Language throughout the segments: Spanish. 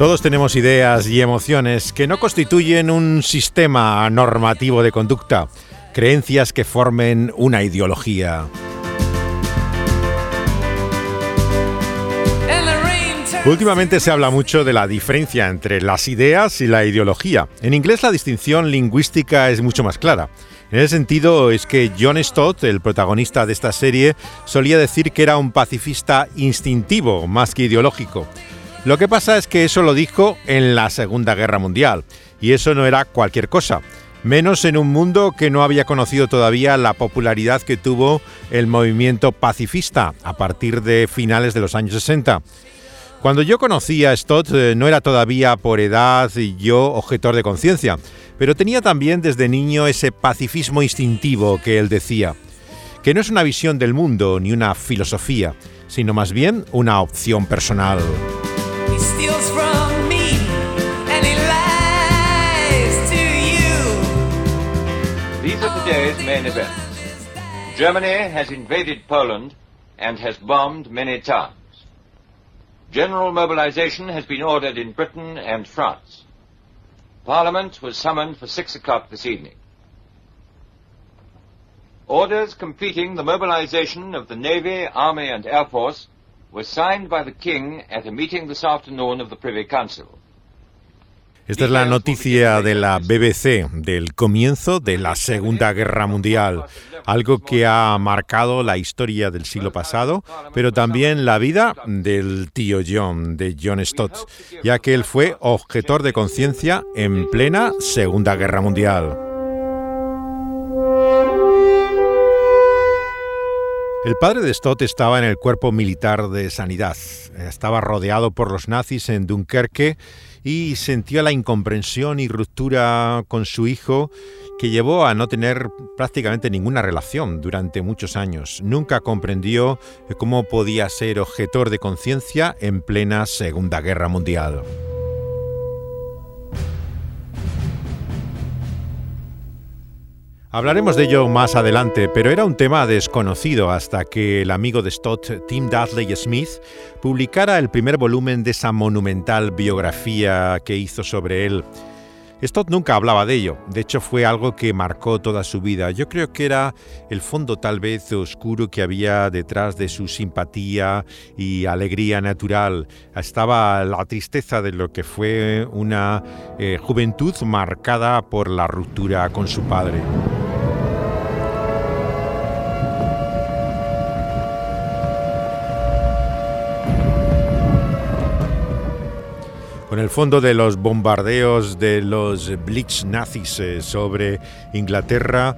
Todos tenemos ideas y emociones que no constituyen un sistema normativo de conducta, creencias que formen una ideología. Últimamente se habla mucho de la diferencia entre las ideas y la ideología. En inglés la distinción lingüística es mucho más clara. En ese sentido es que John Stott, el protagonista de esta serie, solía decir que era un pacifista instintivo más que ideológico. Lo que pasa es que eso lo dijo en la Segunda Guerra Mundial, y eso no era cualquier cosa, menos en un mundo que no había conocido todavía la popularidad que tuvo el movimiento pacifista a partir de finales de los años 60. Cuando yo conocí a Stott eh, no era todavía por edad y yo objetor de conciencia, pero tenía también desde niño ese pacifismo instintivo que él decía, que no es una visión del mundo ni una filosofía, sino más bien una opción personal. Steals from me and he lies to you. These are today's main events. Germany has invaded Poland and has bombed many towns. General mobilization has been ordered in Britain and France. Parliament was summoned for six o'clock this evening. Orders completing the mobilization of the Navy, Army and Air Force was signed by the King at a meeting this afternoon of the Privy Council. Esta es la noticia de la BBC del comienzo de la Segunda Guerra Mundial, algo que ha marcado la historia del siglo pasado, pero también la vida del tío John, de John Stott, ya que él fue objetor de conciencia en plena Segunda Guerra Mundial. El padre de Stott estaba en el cuerpo militar de sanidad. Estaba rodeado por los nazis en Dunkerque y sentía la incomprensión y ruptura con su hijo que llevó a no tener prácticamente ninguna relación durante muchos años. Nunca comprendió cómo podía ser objetor de conciencia en plena Segunda Guerra Mundial. Hablaremos de ello más adelante, pero era un tema desconocido hasta que el amigo de Stott, Tim Dudley Smith, publicara el primer volumen de esa monumental biografía que hizo sobre él. Stott nunca hablaba de ello, de hecho fue algo que marcó toda su vida. Yo creo que era el fondo tal vez oscuro que había detrás de su simpatía y alegría natural. Estaba la tristeza de lo que fue una eh, juventud marcada por la ruptura con su padre. Con el fondo de los bombardeos de los Blitz nazis eh, sobre Inglaterra,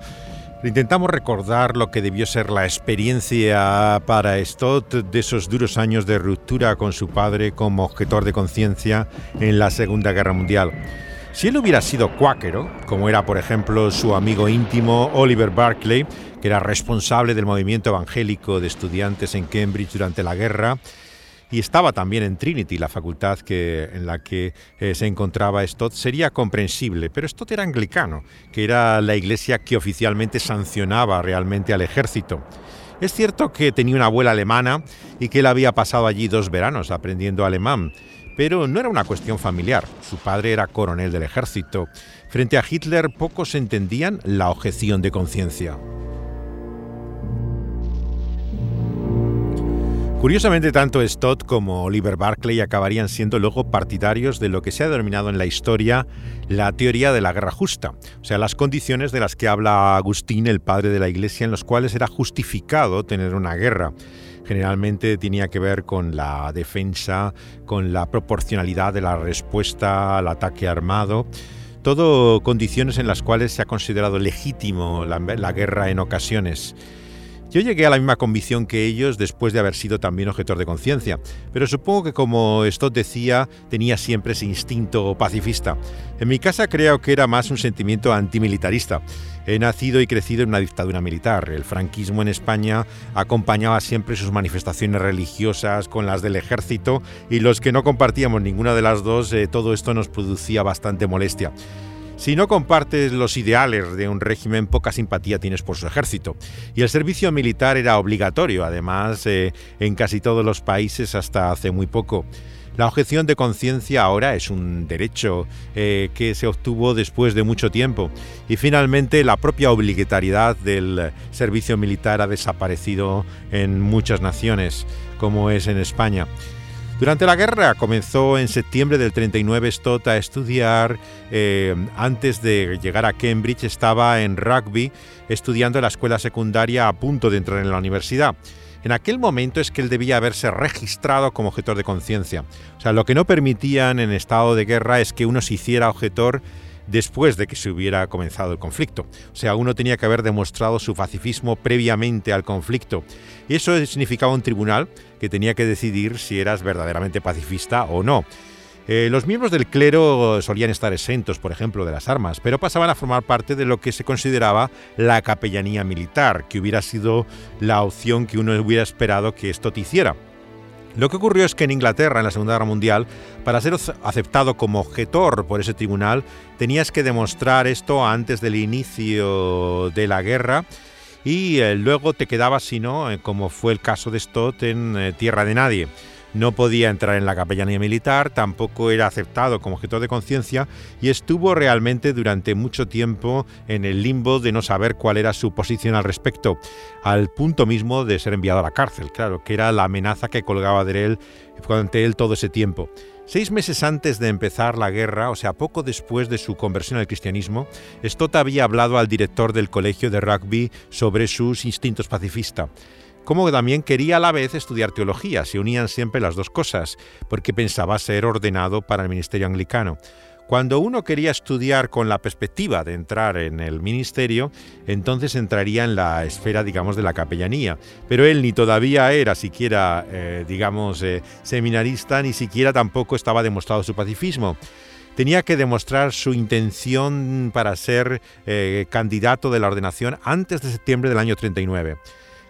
intentamos recordar lo que debió ser la experiencia para Stott de esos duros años de ruptura con su padre como objetor de conciencia en la Segunda Guerra Mundial. Si él hubiera sido cuáquero, como era por ejemplo su amigo íntimo Oliver Barclay, que era responsable del movimiento evangélico de estudiantes en Cambridge durante la guerra, y estaba también en Trinity, la facultad que, en la que eh, se encontraba Stott, sería comprensible, pero Stott era anglicano, que era la iglesia que oficialmente sancionaba realmente al ejército. Es cierto que tenía una abuela alemana y que él había pasado allí dos veranos aprendiendo alemán, pero no era una cuestión familiar. Su padre era coronel del ejército. Frente a Hitler pocos entendían la objeción de conciencia. Curiosamente, tanto Stott como Oliver Barclay acabarían siendo luego partidarios de lo que se ha denominado en la historia la teoría de la guerra justa, o sea, las condiciones de las que habla Agustín, el padre de la Iglesia, en los cuales era justificado tener una guerra. Generalmente tenía que ver con la defensa, con la proporcionalidad de la respuesta al ataque armado. Todo condiciones en las cuales se ha considerado legítimo la, la guerra en ocasiones. Yo llegué a la misma convicción que ellos después de haber sido también objetor de conciencia, pero supongo que como Stott decía, tenía siempre ese instinto pacifista. En mi casa creo que era más un sentimiento antimilitarista. He nacido y crecido en una dictadura militar. El franquismo en España acompañaba siempre sus manifestaciones religiosas con las del ejército y los que no compartíamos ninguna de las dos, eh, todo esto nos producía bastante molestia. Si no compartes los ideales de un régimen, poca simpatía tienes por su ejército. Y el servicio militar era obligatorio, además, eh, en casi todos los países hasta hace muy poco. La objeción de conciencia ahora es un derecho eh, que se obtuvo después de mucho tiempo y finalmente la propia obligatoriedad del servicio militar ha desaparecido en muchas naciones, como es en España. Durante la guerra comenzó en septiembre del 39 Stott a estudiar, eh, antes de llegar a Cambridge estaba en rugby estudiando en la escuela secundaria a punto de entrar en la universidad. En aquel momento es que él debía haberse registrado como objetor de conciencia. O sea, lo que no permitían en estado de guerra es que uno se hiciera objetor después de que se hubiera comenzado el conflicto. O sea, uno tenía que haber demostrado su pacifismo previamente al conflicto. Y eso significaba un tribunal que tenía que decidir si eras verdaderamente pacifista o no. Eh, los miembros del clero solían estar exentos, por ejemplo, de las armas, pero pasaban a formar parte de lo que se consideraba la capellanía militar, que hubiera sido la opción que uno hubiera esperado que esto te hiciera. Lo que ocurrió es que en Inglaterra, en la Segunda Guerra Mundial, para ser aceptado como objetor por ese tribunal, tenías que demostrar esto antes del inicio de la guerra y eh, luego te quedabas, si no, eh, como fue el caso de Stott, en tierra de nadie no podía entrar en la capellanía militar, tampoco era aceptado como objeto de conciencia y estuvo realmente durante mucho tiempo en el limbo de no saber cuál era su posición al respecto, al punto mismo de ser enviado a la cárcel, claro, que era la amenaza que colgaba de él ante él todo ese tiempo. Seis meses antes de empezar la guerra, o sea, poco después de su conversión al cristianismo, Stott había hablado al director del colegio de rugby sobre sus instintos pacifistas como también quería a la vez estudiar teología, se unían siempre las dos cosas, porque pensaba ser ordenado para el ministerio anglicano. Cuando uno quería estudiar con la perspectiva de entrar en el ministerio, entonces entraría en la esfera, digamos, de la capellanía. Pero él ni todavía era siquiera, eh, digamos, eh, seminarista, ni siquiera tampoco estaba demostrado su pacifismo tenía que demostrar su intención para ser eh, candidato de la ordenación antes de septiembre del año 39.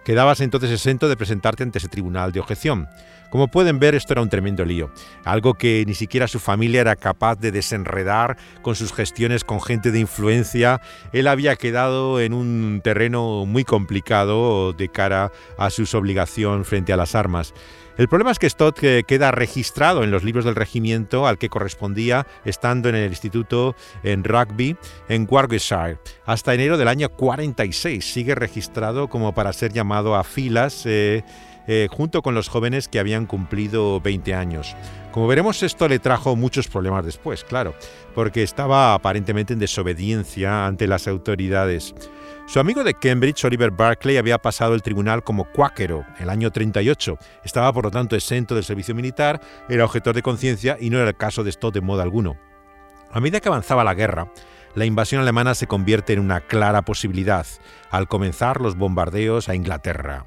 Quedabas entonces exento de presentarte ante ese tribunal de objeción. Como pueden ver, esto era un tremendo lío, algo que ni siquiera su familia era capaz de desenredar con sus gestiones con gente de influencia. Él había quedado en un terreno muy complicado de cara a su obligación frente a las armas. El problema es que Stott queda registrado en los libros del regimiento al que correspondía estando en el instituto en rugby en Warwickshire. Hasta enero del año 46 sigue registrado como para ser llamado a filas eh, eh, junto con los jóvenes que habían cumplido 20 años. Como veremos, esto le trajo muchos problemas después, claro, porque estaba aparentemente en desobediencia ante las autoridades. Su amigo de Cambridge, Oliver Barclay, había pasado el tribunal como cuáquero el año 38. Estaba, por lo tanto, exento del servicio militar, era objetor de conciencia y no era el caso de Stott de modo alguno. A medida que avanzaba la guerra, la invasión alemana se convierte en una clara posibilidad, al comenzar los bombardeos a Inglaterra.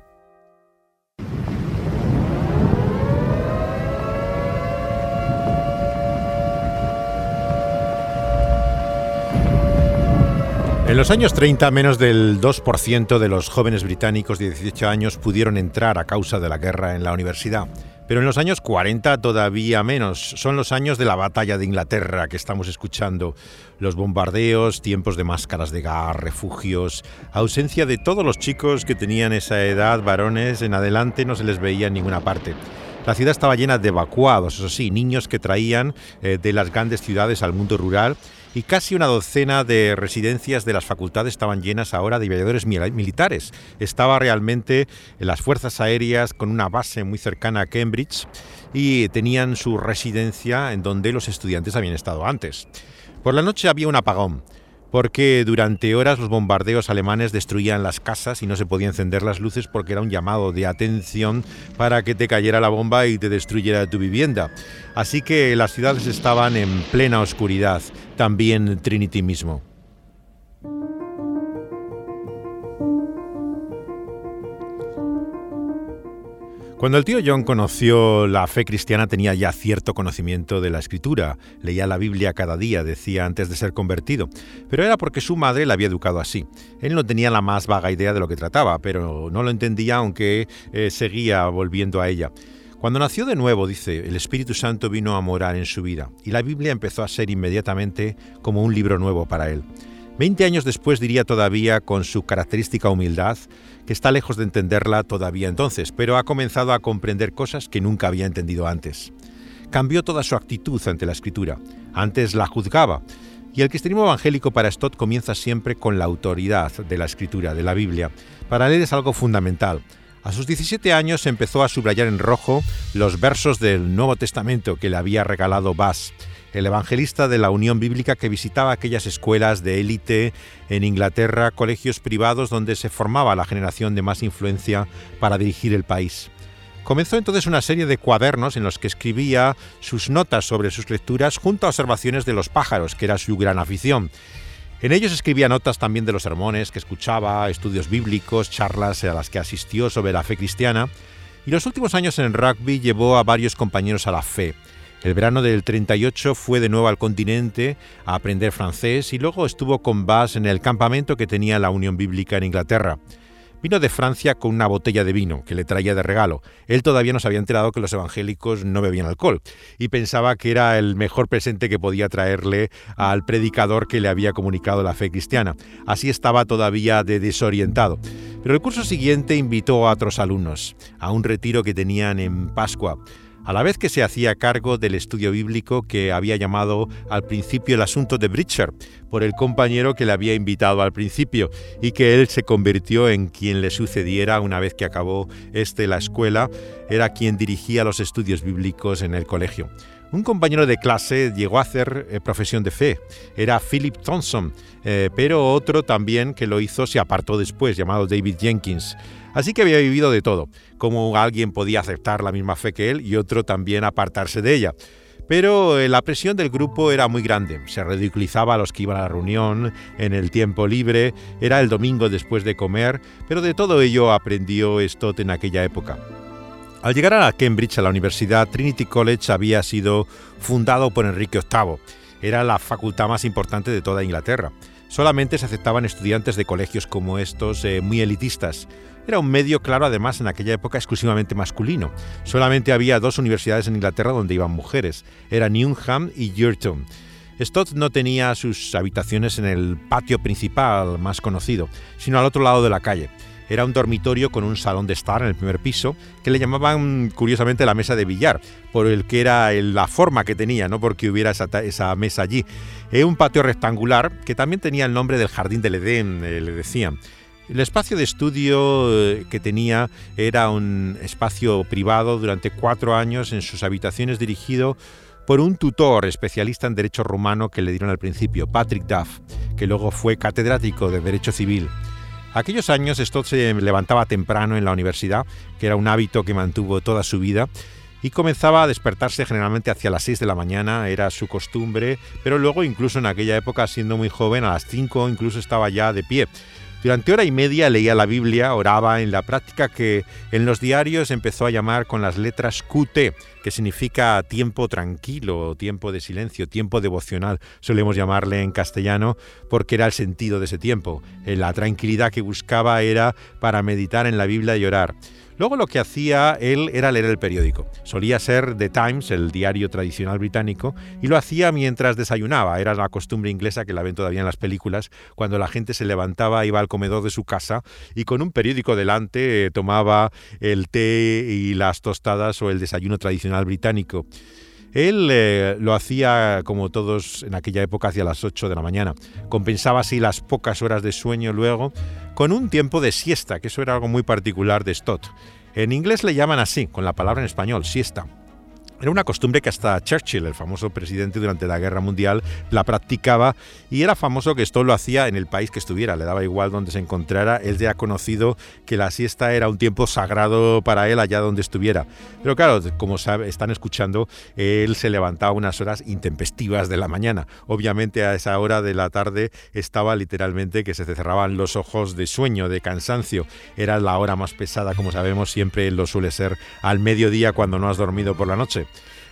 En los años 30, menos del 2% de los jóvenes británicos de 18 años pudieron entrar a causa de la guerra en la universidad. Pero en los años 40 todavía menos. Son los años de la batalla de Inglaterra que estamos escuchando. Los bombardeos, tiempos de máscaras de gas, refugios, ausencia de todos los chicos que tenían esa edad, varones, en adelante no se les veía en ninguna parte. La ciudad estaba llena de evacuados, eso sí, niños que traían eh, de las grandes ciudades al mundo rural y casi una docena de residencias de las facultades estaban llenas ahora de aviadores militares. Estaba realmente en las fuerzas aéreas con una base muy cercana a Cambridge y tenían su residencia en donde los estudiantes habían estado antes. Por la noche había un apagón porque durante horas los bombardeos alemanes destruían las casas y no se podía encender las luces porque era un llamado de atención para que te cayera la bomba y te destruyera tu vivienda. Así que las ciudades estaban en plena oscuridad, también Trinity mismo. Cuando el tío John conoció la fe cristiana tenía ya cierto conocimiento de la escritura, leía la Biblia cada día, decía antes de ser convertido, pero era porque su madre la había educado así. Él no tenía la más vaga idea de lo que trataba, pero no lo entendía aunque eh, seguía volviendo a ella. Cuando nació de nuevo, dice, el Espíritu Santo vino a morar en su vida y la Biblia empezó a ser inmediatamente como un libro nuevo para él. Veinte años después diría todavía con su característica humildad que está lejos de entenderla todavía entonces, pero ha comenzado a comprender cosas que nunca había entendido antes. cambió toda su actitud ante la escritura. Antes la juzgaba. Y el cristianismo evangélico para Stott comienza siempre con la autoridad de la escritura, de la Biblia. Para él es algo fundamental. A sus 17 años empezó a subrayar en rojo los versos del Nuevo Testamento que le había regalado Bass, el evangelista de la Unión Bíblica que visitaba aquellas escuelas de élite en Inglaterra, colegios privados donde se formaba la generación de más influencia para dirigir el país. Comenzó entonces una serie de cuadernos en los que escribía sus notas sobre sus lecturas junto a observaciones de los pájaros, que era su gran afición. En ellos escribía notas también de los sermones que escuchaba, estudios bíblicos, charlas a las que asistió sobre la fe cristiana, y los últimos años en el rugby llevó a varios compañeros a la fe. El verano del 38 fue de nuevo al continente a aprender francés y luego estuvo con Bass en el campamento que tenía la Unión Bíblica en Inglaterra. Vino de Francia con una botella de vino que le traía de regalo. Él todavía no se había enterado que los evangélicos no bebían alcohol y pensaba que era el mejor presente que podía traerle al predicador que le había comunicado la fe cristiana. Así estaba todavía de desorientado. Pero el curso siguiente invitó a otros alumnos a un retiro que tenían en Pascua a la vez que se hacía cargo del estudio bíblico que había llamado al principio el asunto de Bridger, por el compañero que le había invitado al principio, y que él se convirtió en quien le sucediera una vez que acabó este la escuela, era quien dirigía los estudios bíblicos en el colegio. Un compañero de clase llegó a hacer eh, profesión de fe, era Philip Thompson, eh, pero otro también que lo hizo se apartó después, llamado David Jenkins. Así que había vivido de todo, como alguien podía aceptar la misma fe que él y otro también apartarse de ella. Pero eh, la presión del grupo era muy grande, se ridiculizaba a los que iban a la reunión en el tiempo libre, era el domingo después de comer, pero de todo ello aprendió Stott en aquella época. Al llegar a Cambridge, a la universidad, Trinity College había sido fundado por Enrique VIII. Era la facultad más importante de toda Inglaterra. Solamente se aceptaban estudiantes de colegios como estos, eh, muy elitistas. Era un medio, claro, además en aquella época exclusivamente masculino. Solamente había dos universidades en Inglaterra donde iban mujeres. Era Newham y Girton. Stott no tenía sus habitaciones en el patio principal más conocido, sino al otro lado de la calle. Era un dormitorio con un salón de estar en el primer piso, que le llamaban curiosamente la mesa de billar, por el que era la forma que tenía, no porque hubiera esa, mesa allí. Era un patio rectangular que también tenía el nombre del Jardín del Edén, eh, le decían. El espacio de estudio eh, que tenía era un espacio privado durante cuatro años en sus habitaciones dirigido por un tutor especialista en derecho rumano que le dieron al principio, Patrick Duff, que luego fue catedrático de Derecho Civil. Aquellos años Stott se levantaba temprano en la universidad, que era un hábito que mantuvo toda su vida, y comenzaba a despertarse generalmente hacia las 6 de la mañana, era su costumbre, pero luego incluso en aquella época, siendo muy joven, a las 5 incluso estaba ya de pie. Durante hora y media leía la Biblia, oraba en la práctica que en los diarios empezó a llamar con las letras QT, que significa tiempo tranquilo, tiempo de silencio, tiempo devocional, solemos llamarle en castellano, porque era el sentido de ese tiempo. La tranquilidad que buscaba era para meditar en la Biblia y orar. Luego lo que hacía él era leer el periódico. Solía ser The Times, el diario tradicional británico, y lo hacía mientras desayunaba. Era la costumbre inglesa que la ven todavía en las películas, cuando la gente se levantaba, iba al comedor de su casa y con un periódico delante eh, tomaba el té y las tostadas o el desayuno tradicional británico. Él eh, lo hacía como todos en aquella época hacia las 8 de la mañana. Compensaba así las pocas horas de sueño luego con un tiempo de siesta, que eso era algo muy particular de Stott. En inglés le llaman así, con la palabra en español, siesta. Era una costumbre que hasta Churchill, el famoso presidente durante la Guerra Mundial, la practicaba y era famoso que esto lo hacía en el país que estuviera, le daba igual donde se encontrara, él ya ha conocido que la siesta era un tiempo sagrado para él allá donde estuviera. Pero claro, como están escuchando, él se levantaba unas horas intempestivas de la mañana. Obviamente a esa hora de la tarde estaba literalmente que se cerraban los ojos de sueño, de cansancio. Era la hora más pesada, como sabemos, siempre lo suele ser al mediodía cuando no has dormido por la noche.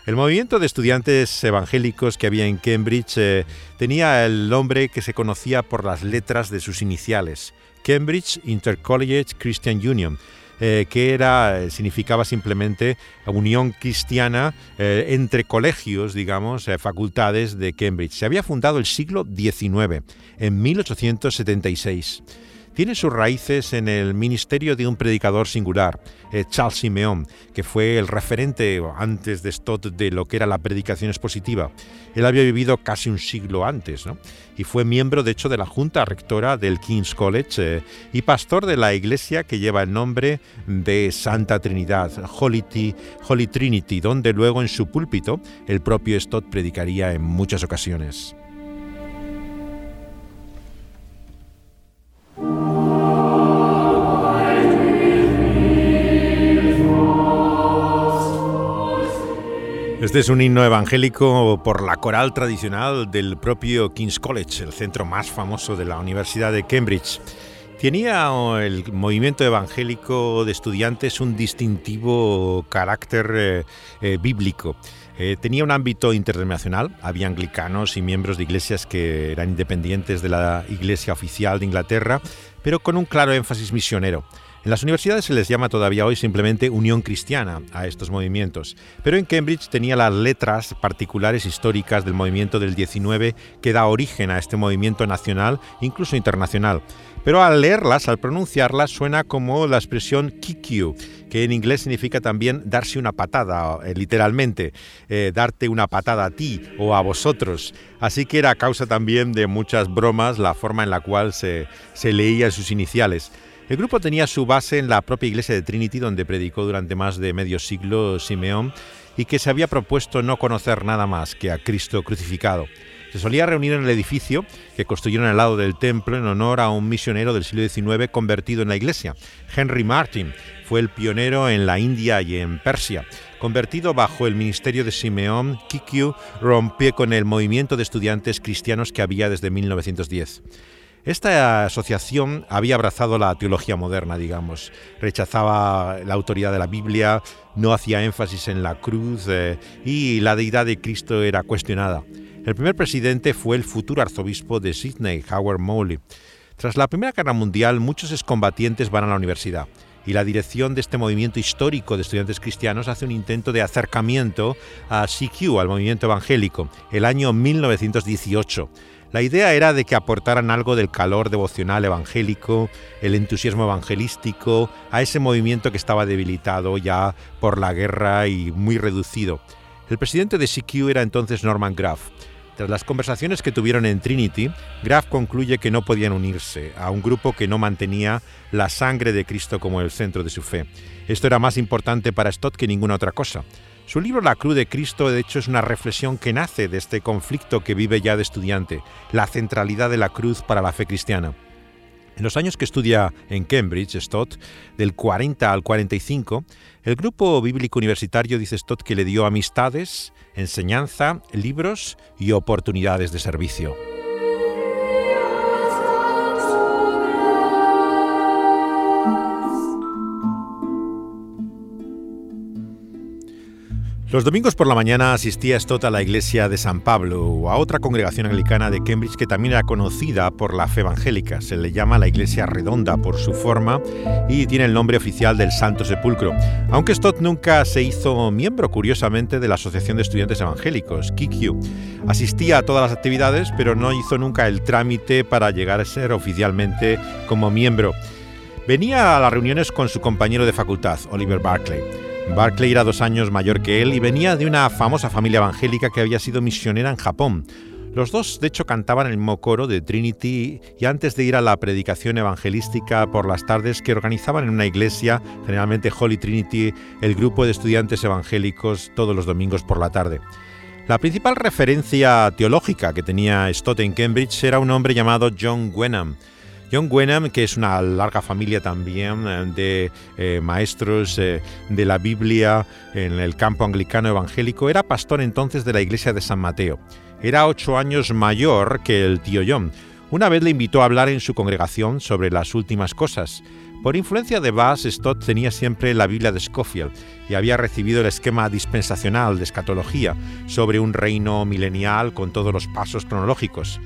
El movimiento de estudiantes evangélicos que había en Cambridge eh, tenía el nombre que se conocía por las letras de sus iniciales, Cambridge Intercollegiate Christian Union, eh, que era, eh, significaba simplemente unión cristiana entre colegios, digamos, facultades de Cambridge. Se había fundado el siglo XIX, en 1876. Tiene sus raíces en el ministerio de un predicador singular, eh, Charles Simeon, que fue el referente antes de Stott de lo que era la predicación expositiva. Él había vivido casi un siglo antes y fue miembro, de hecho, de la junta rectora del King's College eh, y pastor de la iglesia que lleva el nombre de Santa Trinidad, Holy Trinity, donde luego en su púlpito el propio Stott predicaría en muchas ocasiones. Este es un himno evangélico por la coral tradicional del propio King's College, el centro más famoso de la Universidad de Cambridge. Tenía el movimiento evangélico de estudiantes un distintivo carácter eh, eh, bíblico. Eh, tenía un ámbito internacional, había anglicanos y miembros de iglesias que eran independientes de la iglesia oficial de Inglaterra, pero con un claro énfasis misionero. En las universidades se les llama todavía hoy simplemente Unión Cristiana a estos movimientos, pero en Cambridge tenía las letras particulares históricas del movimiento del 19 que da origen a este movimiento nacional, incluso internacional. Pero al leerlas, al pronunciarlas, suena como la expresión kick you, que en inglés significa también darse una patada, eh, literalmente, eh, darte una patada a ti o a vosotros. Así que era causa también de muchas bromas la forma en la cual se, se leían sus iniciales. El grupo tenía su base en la propia iglesia de Trinity, donde predicó durante más de medio siglo Simeón, y que se había propuesto no conocer nada más que a Cristo crucificado. Se solía reunir en el edificio que construyeron al lado del templo en honor a un misionero del siglo XIX convertido en la iglesia. Henry Martin fue el pionero en la India y en Persia. Convertido bajo el ministerio de Simeón, Kikyu rompió con el movimiento de estudiantes cristianos que había desde 1910. Esta asociación había abrazado la teología moderna, digamos, rechazaba la autoridad de la Biblia, no hacía énfasis en la cruz eh, y la deidad de Cristo era cuestionada. El primer presidente fue el futuro arzobispo de Sydney, Howard Mowley. Tras la Primera Guerra Mundial, muchos excombatientes van a la universidad y la dirección de este movimiento histórico de estudiantes cristianos hace un intento de acercamiento a CQ, al movimiento evangélico, el año 1918 la idea era de que aportaran algo del calor devocional evangélico, el entusiasmo evangelístico, a ese movimiento que estaba debilitado ya por la guerra y muy reducido. El presidente de CQ era entonces Norman Graff. Tras las conversaciones que tuvieron en Trinity, Graff concluye que no podían unirse a un grupo que no mantenía la sangre de Cristo como el centro de su fe. Esto era más importante para Stott que ninguna otra cosa. Su libro La Cruz de Cristo, de hecho, es una reflexión que nace de este conflicto que vive ya de estudiante, la centralidad de la cruz para la fe cristiana. En los años que estudia en Cambridge, Stott, del 40 al 45, el grupo bíblico universitario dice Stott que le dio amistades, enseñanza, libros y oportunidades de servicio. Los domingos por la mañana asistía Stott a la iglesia de San Pablo o a otra congregación anglicana de Cambridge que también era conocida por la fe evangélica. Se le llama la iglesia redonda por su forma y tiene el nombre oficial del Santo Sepulcro. Aunque Stott nunca se hizo miembro, curiosamente, de la Asociación de Estudiantes Evangélicos, KQ. Asistía a todas las actividades, pero no hizo nunca el trámite para llegar a ser oficialmente como miembro. Venía a las reuniones con su compañero de facultad, Oliver Barclay. Barclay era dos años mayor que él y venía de una famosa familia evangélica que había sido misionera en Japón. Los dos, de hecho, cantaban el mismo coro de Trinity y antes de ir a la predicación evangelística por las tardes que organizaban en una iglesia, generalmente Holy Trinity, el grupo de estudiantes evangélicos todos los domingos por la tarde. La principal referencia teológica que tenía Stott en Cambridge era un hombre llamado John Wenham, John Wenham, que es una larga familia también eh, de eh, maestros eh, de la Biblia en el campo anglicano evangélico, era pastor entonces de la iglesia de San Mateo. Era ocho años mayor que el tío John. Una vez le invitó a hablar en su congregación sobre las últimas cosas. Por influencia de Bass, Stott tenía siempre la Biblia de Scofield y había recibido el esquema dispensacional de escatología sobre un reino milenial con todos los pasos cronológicos.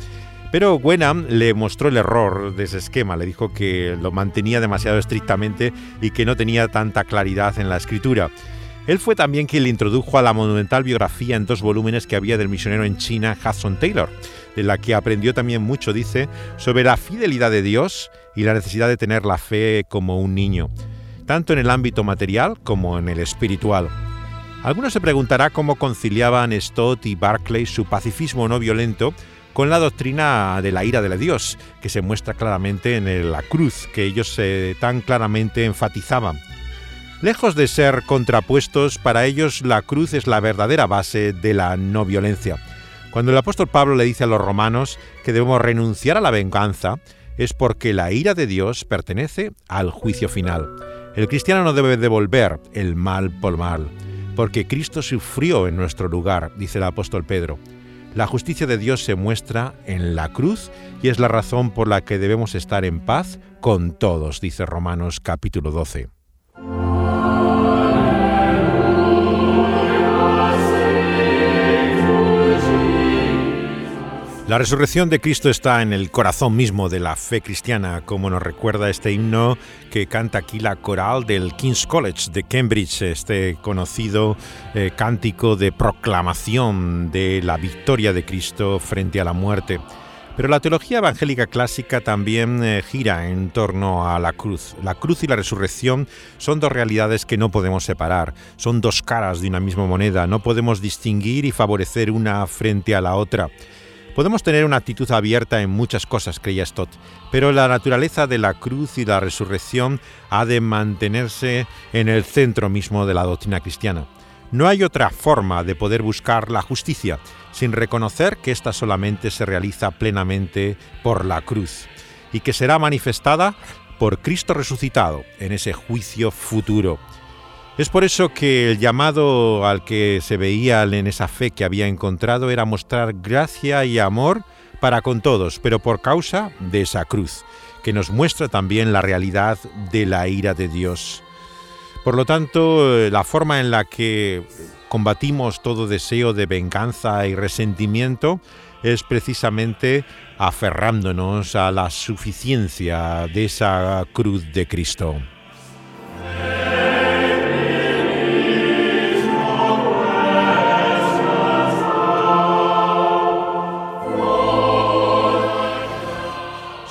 Pero Wenham le mostró el error de ese esquema, le dijo que lo mantenía demasiado estrictamente y que no tenía tanta claridad en la escritura. Él fue también quien le introdujo a la monumental biografía en dos volúmenes que había del misionero en China Hudson Taylor, de la que aprendió también mucho, dice, sobre la fidelidad de Dios y la necesidad de tener la fe como un niño, tanto en el ámbito material como en el espiritual. Algunos se preguntará cómo conciliaban Stott y Barclay su pacifismo no violento con la doctrina de la ira de Dios, que se muestra claramente en la cruz que ellos tan claramente enfatizaban. Lejos de ser contrapuestos, para ellos la cruz es la verdadera base de la no violencia. Cuando el apóstol Pablo le dice a los romanos que debemos renunciar a la venganza, es porque la ira de Dios pertenece al juicio final. El cristiano no debe devolver el mal por mal, porque Cristo sufrió en nuestro lugar, dice el apóstol Pedro. La justicia de Dios se muestra en la cruz y es la razón por la que debemos estar en paz con todos, dice Romanos capítulo 12. La resurrección de Cristo está en el corazón mismo de la fe cristiana, como nos recuerda este himno que canta aquí la coral del King's College de Cambridge, este conocido eh, cántico de proclamación de la victoria de Cristo frente a la muerte. Pero la teología evangélica clásica también eh, gira en torno a la cruz. La cruz y la resurrección son dos realidades que no podemos separar, son dos caras de una misma moneda, no podemos distinguir y favorecer una frente a la otra. Podemos tener una actitud abierta en muchas cosas, creía Stott, pero la naturaleza de la cruz y la resurrección ha de mantenerse en el centro mismo de la doctrina cristiana. No hay otra forma de poder buscar la justicia sin reconocer que ésta solamente se realiza plenamente por la cruz y que será manifestada por Cristo resucitado en ese juicio futuro. Es por eso que el llamado al que se veía en esa fe que había encontrado era mostrar gracia y amor para con todos, pero por causa de esa cruz, que nos muestra también la realidad de la ira de Dios. Por lo tanto, la forma en la que combatimos todo deseo de venganza y resentimiento es precisamente aferrándonos a la suficiencia de esa cruz de Cristo.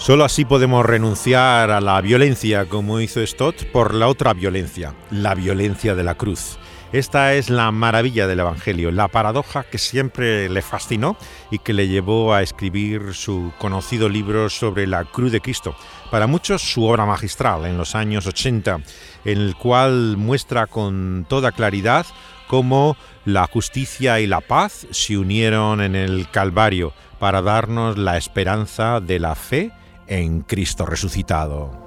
Solo así podemos renunciar a la violencia, como hizo Stott, por la otra violencia, la violencia de la cruz. Esta es la maravilla del Evangelio, la paradoja que siempre le fascinó y que le llevó a escribir su conocido libro sobre la cruz de Cristo, para muchos su obra magistral en los años 80, en el cual muestra con toda claridad cómo la justicia y la paz se unieron en el Calvario para darnos la esperanza de la fe en Cristo resucitado.